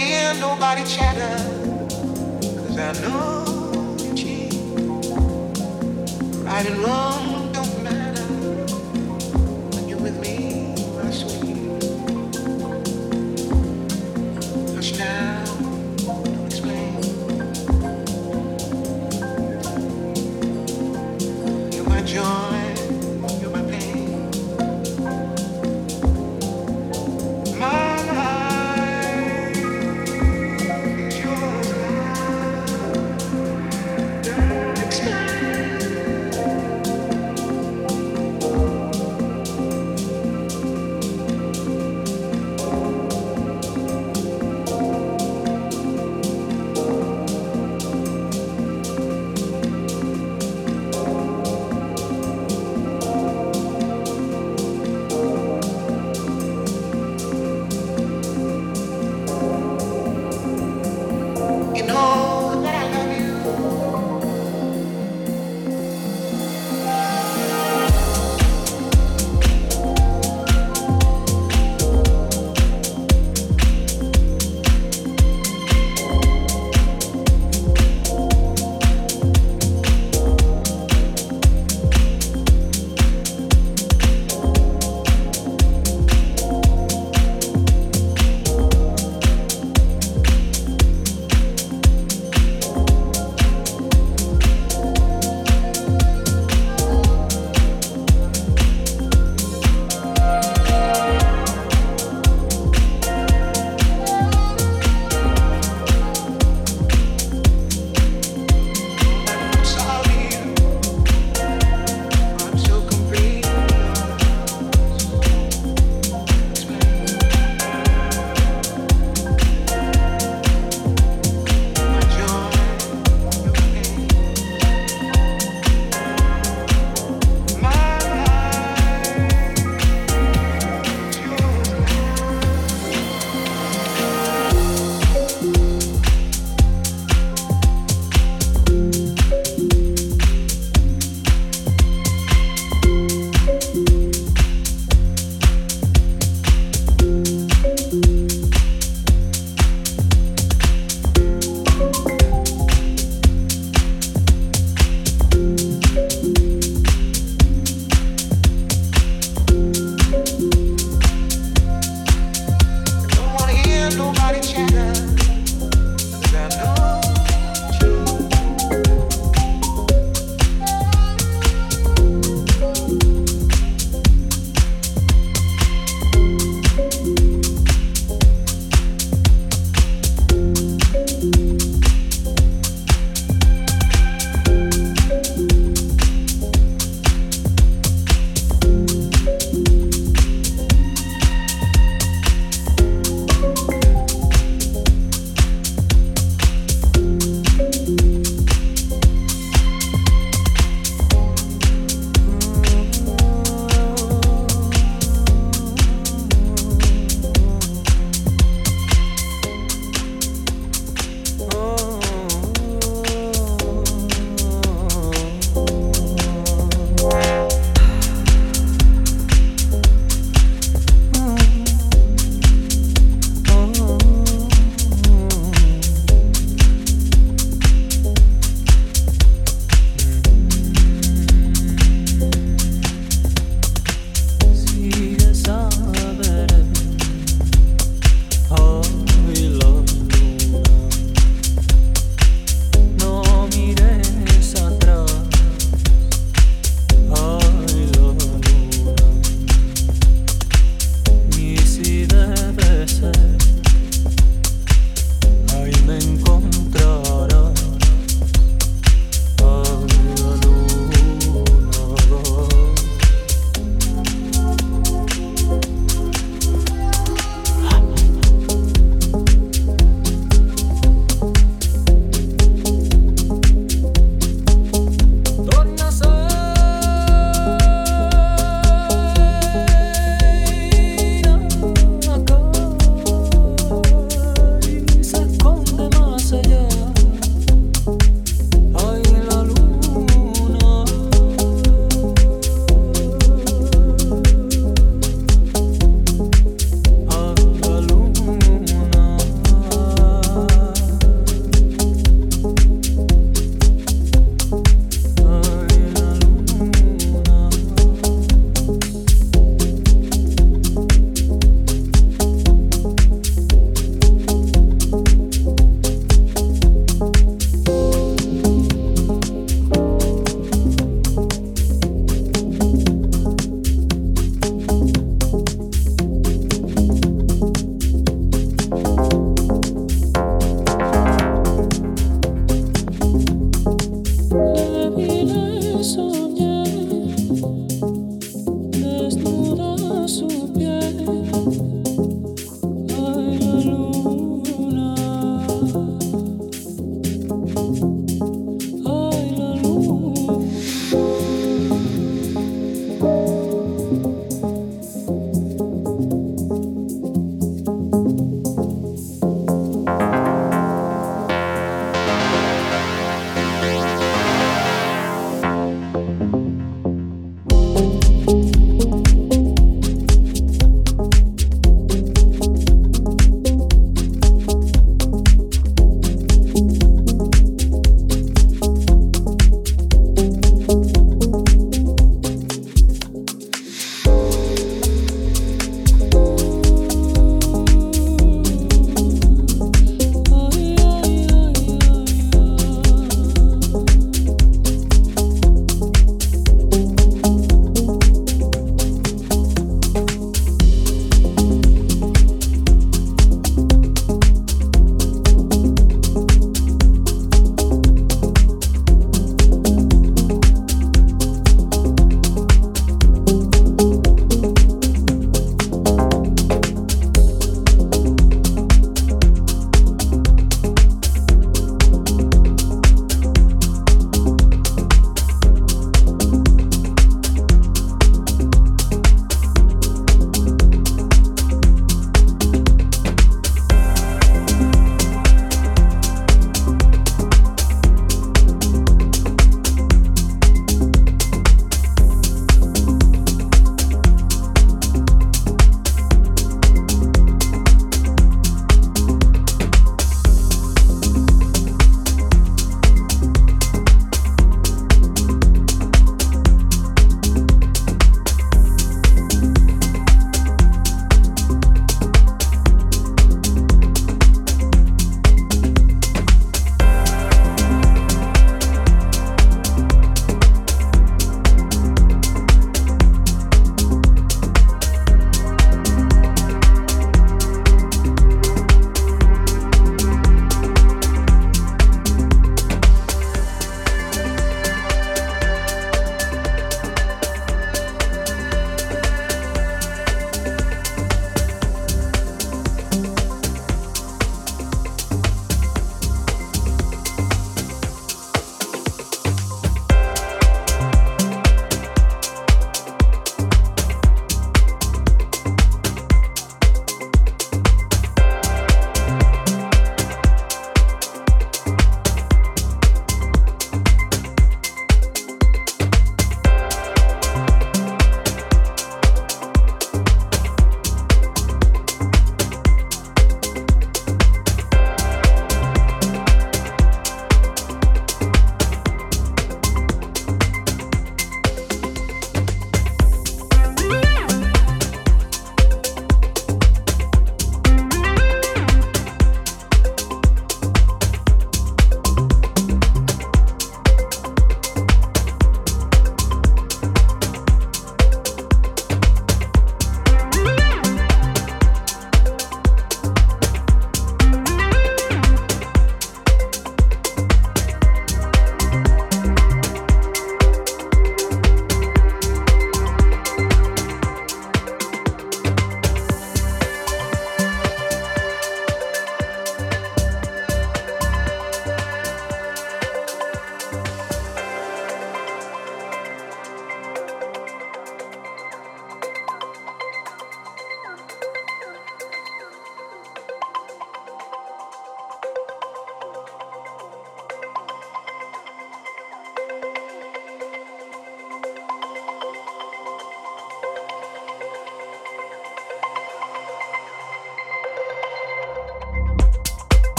hear nobody chatter, cause I know you cheat. Right and wrong.